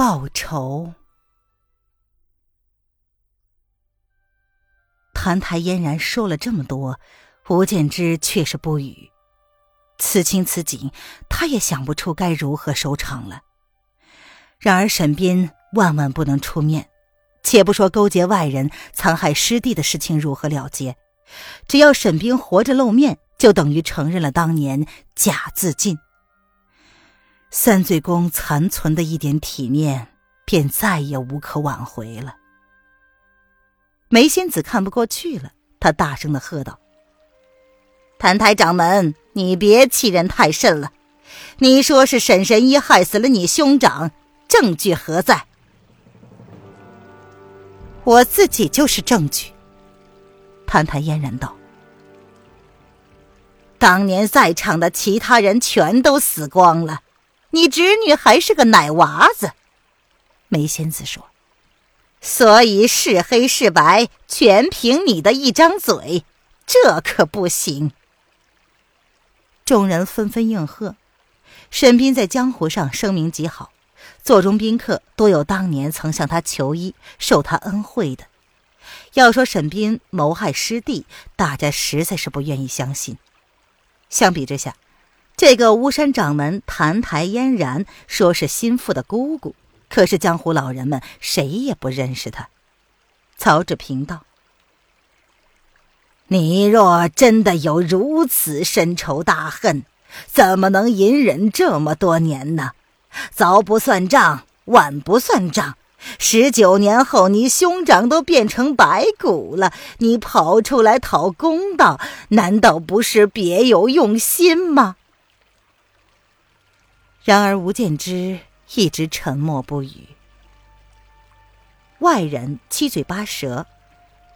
报仇。澹台嫣然说了这么多，吴建之却是不语。此情此景，他也想不出该如何收场了。然而沈斌万万不能出面，且不说勾结外人残害师弟的事情如何了结，只要沈斌活着露面，就等于承认了当年假自尽。三醉宫残存的一点体面，便再也无可挽回了。梅仙子看不过去了，她大声的喝道：“谭台掌门，你别欺人太甚了！你说是沈神医害死了你兄长，证据何在？”我自己就是证据。”谭台嫣然道：“当年在场的其他人全都死光了。”你侄女还是个奶娃子，梅仙子说：“所以是黑是白，全凭你的一张嘴，这可不行。”众人纷纷应和。沈斌在江湖上声名极好，座中宾客多有当年曾向他求医、受他恩惠的。要说沈斌谋害师弟，大家实在是不愿意相信。相比之下，这个巫山掌门谭台嫣然说是心腹的姑姑，可是江湖老人们谁也不认识他。曹志平道：“你若真的有如此深仇大恨，怎么能隐忍这么多年呢？早不算账，晚不算账。十九年后，你兄长都变成白骨了，你跑出来讨公道，难道不是别有用心吗？”然而吴建之一直沉默不语。外人七嘴八舌，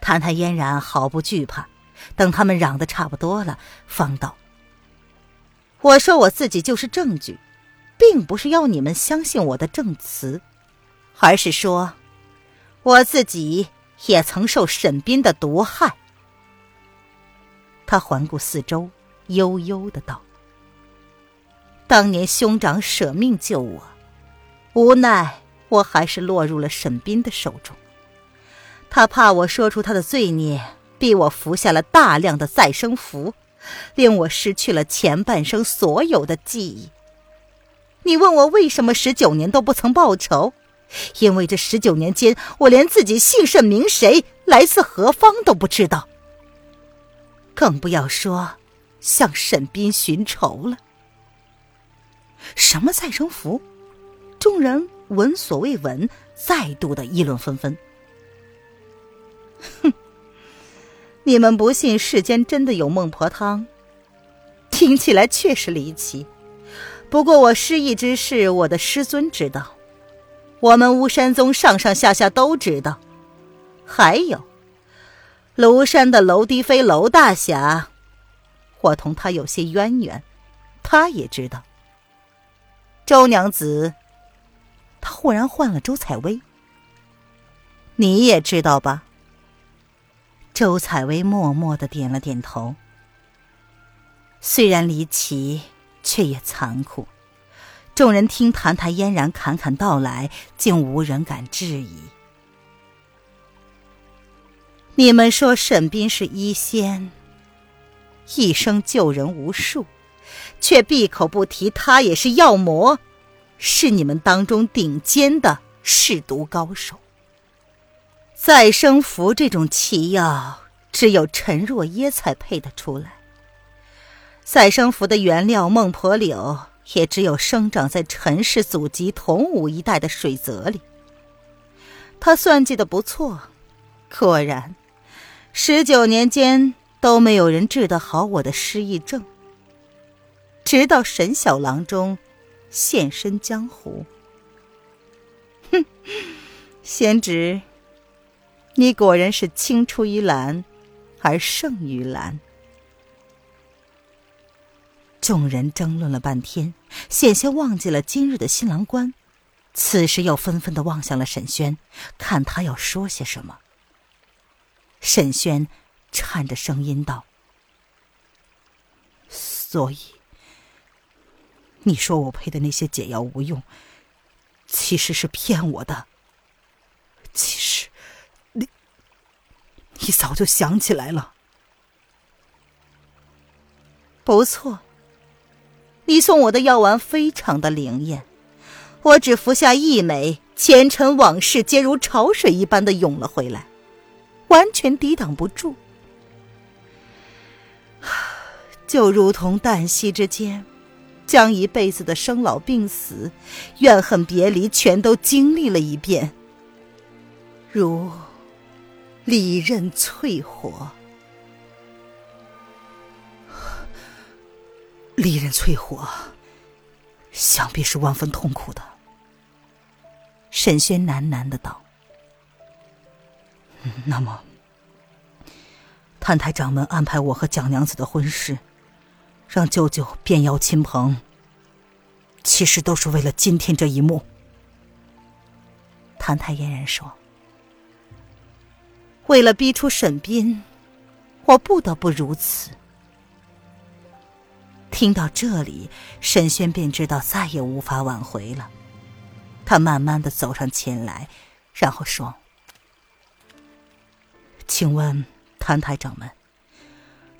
谭谭嫣然毫不惧怕。等他们嚷得差不多了，方道：“我说我自己就是证据，并不是要你们相信我的证词，而是说，我自己也曾受沈斌的毒害。”他环顾四周，悠悠的道。当年兄长舍命救我，无奈我还是落入了沈斌的手中。他怕我说出他的罪孽，逼我服下了大量的再生符，令我失去了前半生所有的记忆。你问我为什么十九年都不曾报仇？因为这十九年间，我连自己姓甚名谁、来自何方都不知道，更不要说向沈斌寻仇了。什么再生符？众人闻所未闻，再度的议论纷纷。哼，你们不信世间真的有孟婆汤？听起来确实离奇。不过我失忆之事，我的师尊知道，我们巫山宗上上下下都知道。还有，庐山的楼低飞楼大侠，我同他有些渊源，他也知道。周娘子，他忽然换了周采薇。你也知道吧？周采薇默默的点了点头。虽然离奇，却也残酷。众人听谭谭嫣然侃侃道来，竟无人敢质疑。你们说沈斌是医仙，一生救人无数。却闭口不提，他也是药魔，是你们当中顶尖的试毒高手。再生符这种奇药，只有陈若耶才配得出来。再生符的原料孟婆柳，也只有生长在陈氏祖籍同武一带的水泽里。他算计的不错，果然，十九年间都没有人治得好我的失忆症。直到沈小郎中现身江湖，哼，贤侄，你果然是青出于蓝而胜于蓝。众人争论了半天，险些忘记了今日的新郎官，此时又纷纷的望向了沈轩，看他要说些什么。沈轩颤着声音道：“所以，你说我配的那些解药无用，其实是骗我的。其实，你，你早就想起来了。不错，你送我的药丸非常的灵验，我只服下一枚，前尘往事皆如潮水一般的涌了回来。”完全抵挡不住，就如同旦夕之间，将一辈子的生老病死、怨恨别离全都经历了一遍，如利刃淬火。利刃淬火，想必是万分痛苦的。沈轩喃喃的道。那么，谭台掌门安排我和蒋娘子的婚事，让舅舅变邀亲朋，其实都是为了今天这一幕。谭台嫣然说：“为了逼出沈斌，我不得不如此。”听到这里，沈轩便知道再也无法挽回了。他慢慢的走上前来，然后说。请问谭台掌门，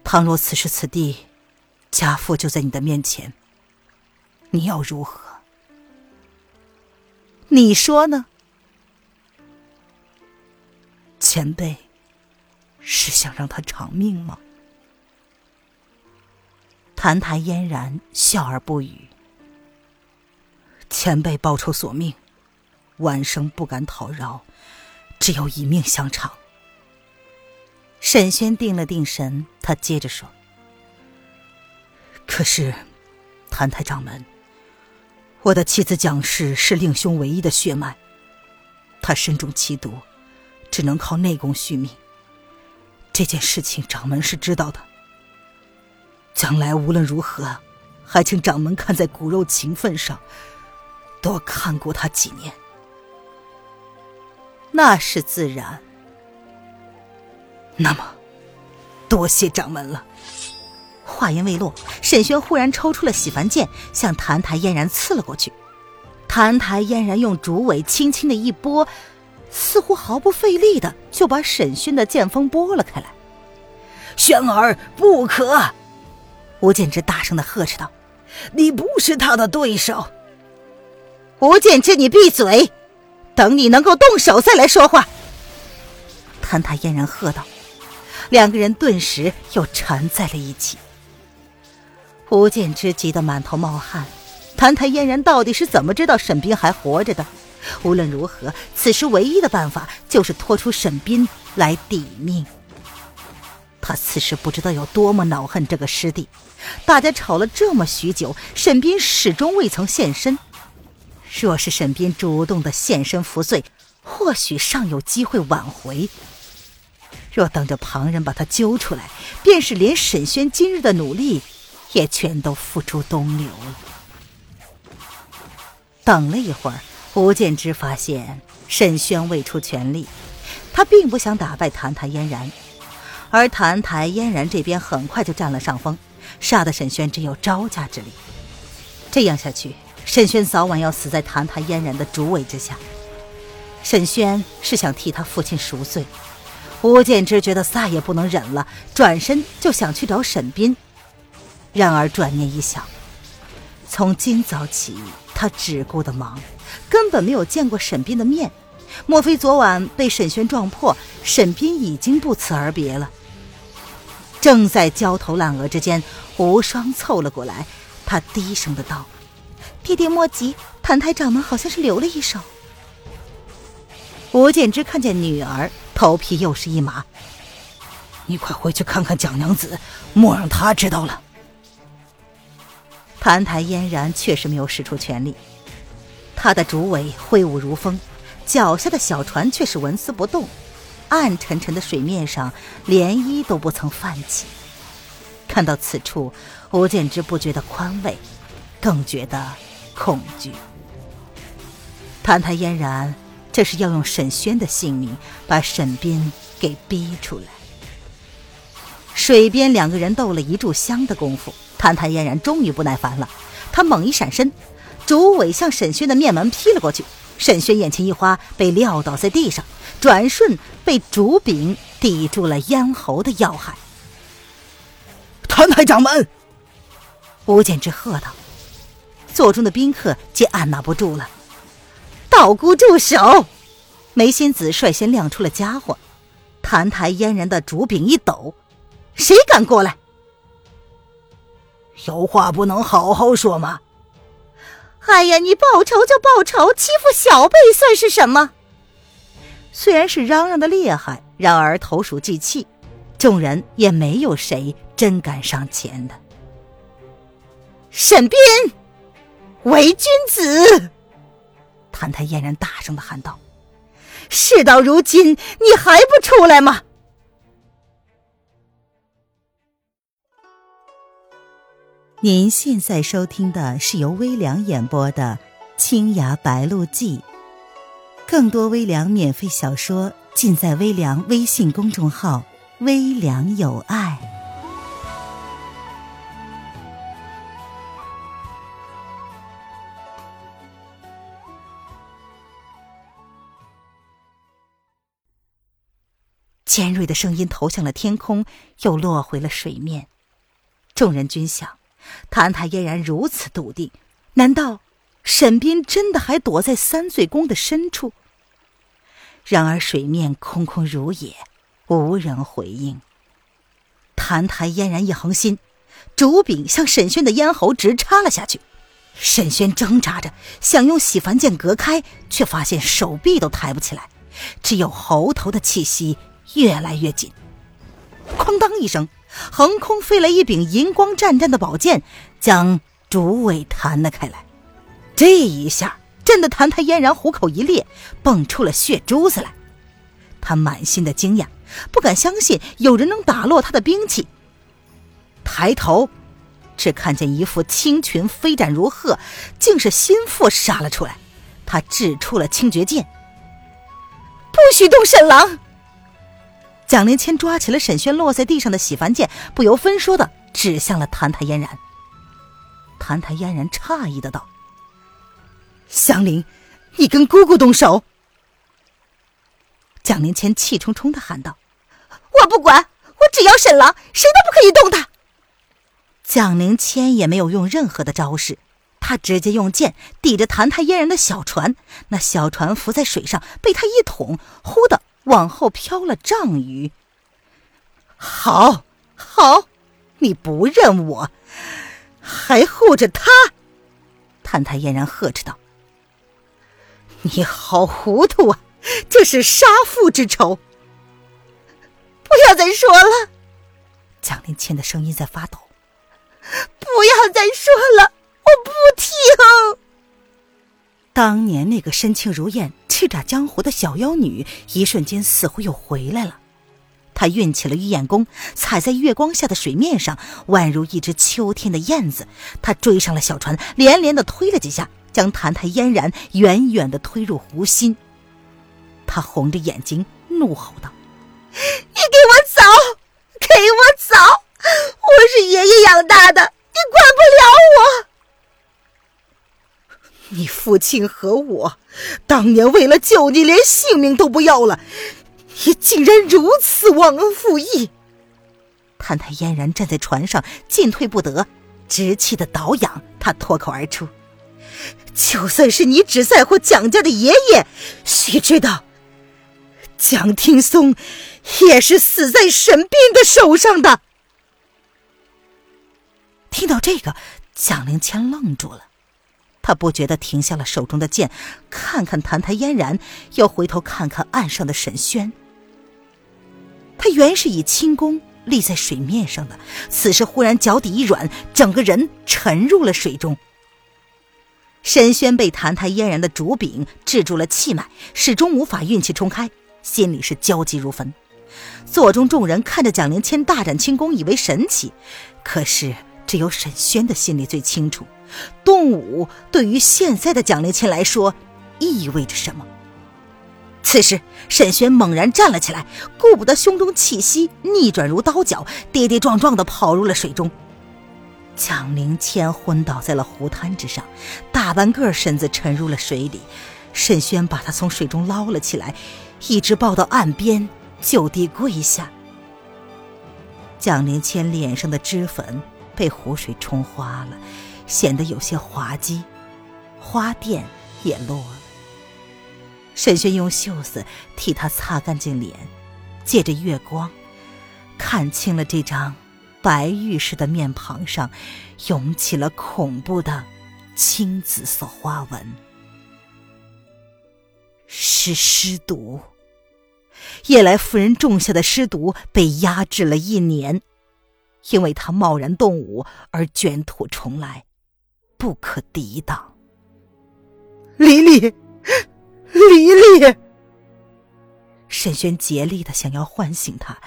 倘若此时此地，家父就在你的面前，你要如何？你说呢？前辈是想让他偿命吗？谭台嫣然笑而不语。前辈报仇索命，晚生不敢讨饶，只有以命相偿。沈轩定了定神，他接着说：“可是，谭台掌门，我的妻子蒋氏是令兄唯一的血脉，她身中奇毒，只能靠内功续命。这件事情掌门是知道的。将来无论如何，还请掌门看在骨肉情分上，多看顾他几年。那是自然。”那么，多谢掌门了。话音未落，沈轩忽然抽出了洗凡剑，向谭台嫣然刺了过去。谭台嫣然用竹尾轻轻的一拨，似乎毫不费力的就把沈轩的剑锋拨了开来。轩儿，不可！吴建之大声的呵斥道：“你不是他的对手。”吴建之，你闭嘴！等你能够动手再来说话。谭台嫣然喝道。两个人顿时又缠在了一起。吴建之急得满头冒汗，谭台嫣然到底是怎么知道沈斌还活着的？无论如何，此时唯一的办法就是拖出沈斌来抵命。他此时不知道有多么恼恨这个师弟，大家吵了这么许久，沈斌始终未曾现身。若是沈斌主动的现身扶罪，或许尚有机会挽回。若等着旁人把他揪出来，便是连沈轩今日的努力也全都付诸东流了。等了一会儿，吴建之发现沈轩未出全力，他并不想打败谭台嫣然，而谭台嫣然这边很快就占了上风，杀的沈轩只有招架之力。这样下去，沈轩早晚要死在谭台嫣然的竹尾之下。沈轩是想替他父亲赎罪。吴建之觉得再也不能忍了，转身就想去找沈斌。然而转念一想，从今早起他只顾得忙，根本没有见过沈斌的面。莫非昨晚被沈轩撞破，沈斌已经不辞而别了？正在焦头烂额之间，无双凑了过来，他低声的道：“弟弟莫急，谭台掌门好像是留了一手。”吴建之看见女儿。头皮又是一麻，你快回去看看蒋娘子，莫让她知道了。澹台嫣然确实没有使出全力，他的竹尾挥舞如风，脚下的小船却是纹丝不动，暗沉沉的水面上涟漪都不曾泛起。看到此处，吴建之不觉得宽慰，更觉得恐惧。澹台嫣然这是要用沈轩的性命把沈斌给逼出来。水边两个人斗了一炷香的功夫，谭台嫣然终于不耐烦了，他猛一闪身，竹尾向沈轩的面门劈了过去。沈轩眼前一花，被撂倒在地上，转瞬被竹柄抵住了咽喉的要害。澹台掌门，吴建之喝道：“座中的宾客皆按捺不住了。”道姑住手！梅仙子率先亮出了家伙，澹台嫣然的竹柄一抖，谁敢过来？有话不能好好说吗？哎呀，你报仇就报仇，欺负小辈算是什么？虽然是嚷嚷的厉害，然而投鼠忌器，众人也没有谁真敢上前的。沈斌，为君子！谭台嫣然大声的喊道：“事到如今，你还不出来吗？”您现在收听的是由微凉演播的《青崖白鹿记》，更多微凉免费小说尽在微凉微信公众号“微凉有爱”。尖锐的声音投向了天空，又落回了水面。众人均想。谭台嫣然如此笃定，难道沈斌真的还躲在三醉宫的深处？然而水面空空如也，无人回应。谭台嫣然一横心，竹柄向沈轩的咽喉直插了下去。沈轩挣扎着想用洗凡剑隔开，却发现手臂都抬不起来，只有喉头的气息越来越紧。哐当一声。横空飞来一柄银光湛湛的宝剑，将竹尾弹了开来。这一下震得谭台嫣然虎口一裂，蹦出了血珠子来。他满心的惊讶，不敢相信有人能打落他的兵器。抬头，只看见一副青裙飞展如鹤，竟是心腹杀了出来。他掷出了清绝剑，不许动沈郎！蒋灵谦抓起了沈轩落在地上的洗凡剑，不由分说的指向了谭台嫣然。谭台嫣然诧异的道：“香菱，你跟姑姑动手？”蒋灵谦气冲冲的喊道：“我不管，我只要沈郎，谁都不可以动他。”蒋灵谦也没有用任何的招式，他直接用剑抵着谭台嫣然的小船，那小船浮在水上，被他一捅，忽的。往后飘了丈余。好，好，你不认我，还护着他？谭台嫣然呵斥道：“你好糊涂啊！这是杀父之仇。”不要再说了，蒋灵谦的声音在发抖。不要再说了，我不听。当年那个身轻如燕、叱咤江湖的小妖女，一瞬间似乎又回来了。她运起了玉燕功，踩在月光下的水面上，宛如一只秋天的燕子。她追上了小船，连连的推了几下，将澹台嫣然远远的推入湖心。她红着眼睛怒吼道：“你给我走！给我走！我是爷爷养大的，你管不了我！”你父亲和我当年为了救你，连性命都不要了，你竟然如此忘恩负义！谭台嫣然站在船上，进退不得，直气的倒仰。他脱口而出：“就算是你只在乎蒋家的爷爷，须知道，蒋听松也是死在沈斌的手上的。”听到这个，蒋灵谦愣住了。他不觉地停下了手中的剑，看看澹台嫣然，又回头看看岸上的沈轩。他原是以轻功立在水面上的，此时忽然脚底一软，整个人沉入了水中。沈轩被澹台嫣然的竹柄制住了气脉，始终无法运气冲开，心里是焦急如焚。座中众人看着蒋灵谦大展轻功，以为神奇，可是只有沈轩的心里最清楚，动武对于现在的蒋灵谦来说意味着什么。此时，沈轩猛然站了起来，顾不得胸中气息逆转如刀绞，跌跌撞撞地跑入了水中。蒋灵谦昏倒在了湖滩之上，大半个身子沉入了水里。沈轩把他从水中捞了起来，一直抱到岸边，就地跪下。蒋灵谦脸上的脂粉被湖水冲花了，显得有些滑稽，花钿也落了。沈轩用袖子替他擦干净脸，借着月光，看清了这张。白玉似的面庞上，涌起了恐怖的青紫色花纹。是尸毒，夜来夫人种下的尸毒被压制了一年，因为他贸然动武而卷土重来，不可抵挡。李丽，李丽，沈轩竭力的想要唤醒他，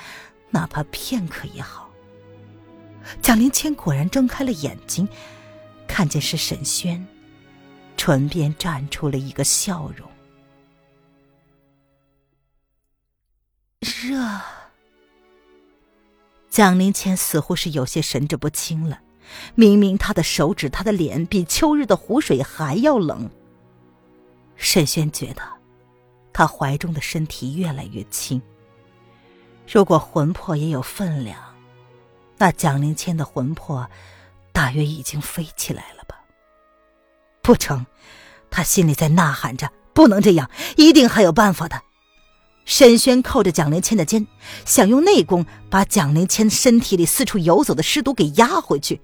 哪怕片刻也好。蒋灵谦果然睁开了眼睛，看见是沈轩，唇边绽出了一个笑容。热。蒋灵谦似乎是有些神志不清了，明明他的手指、他的脸比秋日的湖水还要冷。沈轩觉得，他怀中的身体越来越轻。如果魂魄也有分量。那蒋灵谦的魂魄，大约已经飞起来了吧？不成，他心里在呐喊着：不能这样，一定还有办法的。沈轩靠着蒋灵谦的肩，想用内功把蒋灵谦身体里四处游走的尸毒给压回去。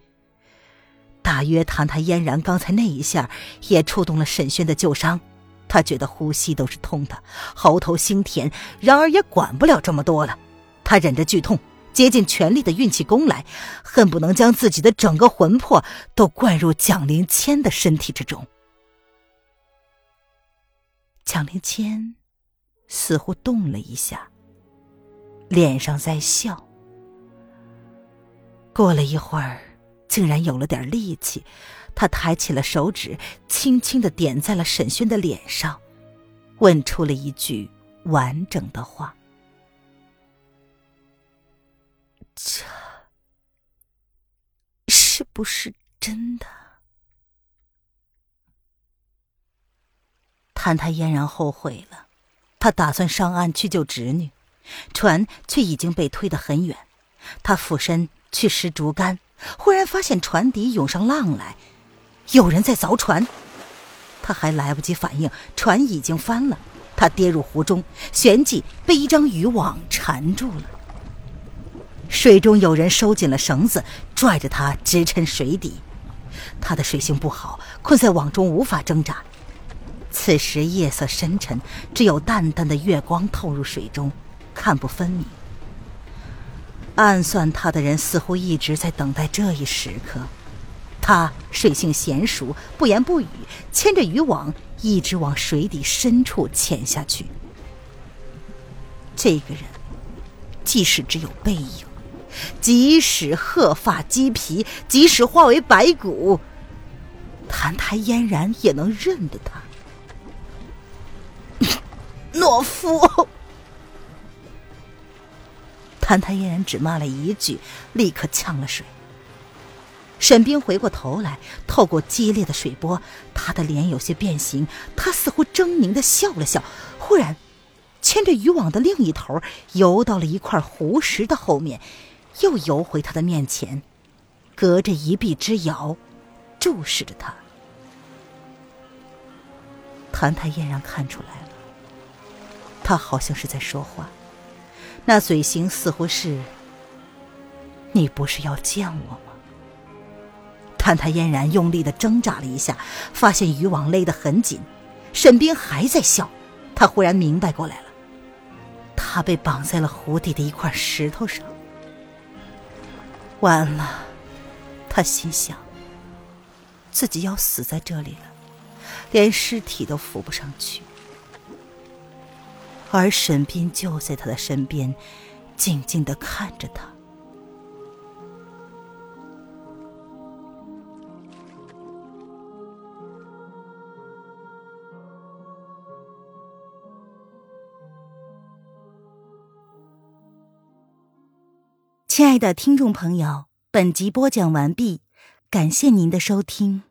大约澹台嫣然刚才那一下也触动了沈轩的旧伤，他觉得呼吸都是痛的，喉头腥甜，然而也管不了这么多了，他忍着剧痛。竭尽全力的运起功来，恨不能将自己的整个魂魄都灌入蒋灵谦的身体之中。蒋灵谦似乎动了一下，脸上在笑。过了一会儿，竟然有了点力气，他抬起了手指，轻轻的点在了沈轩的脸上，问出了一句完整的话。这是不是真的？谭太嫣然后悔了，他打算上岸去救侄女，船却已经被推得很远。他俯身去拾竹竿，忽然发现船底涌上浪来，有人在凿船。他还来不及反应，船已经翻了，他跌入湖中，旋即被一张渔网缠住了。水中有人收紧了绳子，拽着他直沉水底。他的水性不好，困在网中无法挣扎。此时夜色深沉，只有淡淡的月光透入水中，看不分明。暗算他的人似乎一直在等待这一时刻。他水性娴熟，不言不语，牵着渔网一直往水底深处潜下去。这个人，即使只有背影。即使鹤发鸡皮，即使化为白骨，澹台嫣然也能认得他。懦夫！澹台嫣然只骂了一句，立刻呛了水。沈冰回过头来，透过激烈的水波，他的脸有些变形，他似乎狰狞的笑了笑，忽然牵着渔网的另一头游到了一块湖石的后面。又游回他的面前，隔着一臂之遥，注视着他。澹台嫣然看出来了，他好像是在说话，那嘴型似乎是：“你不是要见我吗？”澹台嫣然用力的挣扎了一下，发现渔网勒得很紧。沈冰还在笑，他忽然明白过来了，他被绑在了湖底的一块石头上。完了，他心想，自己要死在这里了。连尸体都扶不上去。而沈斌就在他的身边，静静的看着他。亲爱的听众朋友，本集播讲完毕，感谢您的收听。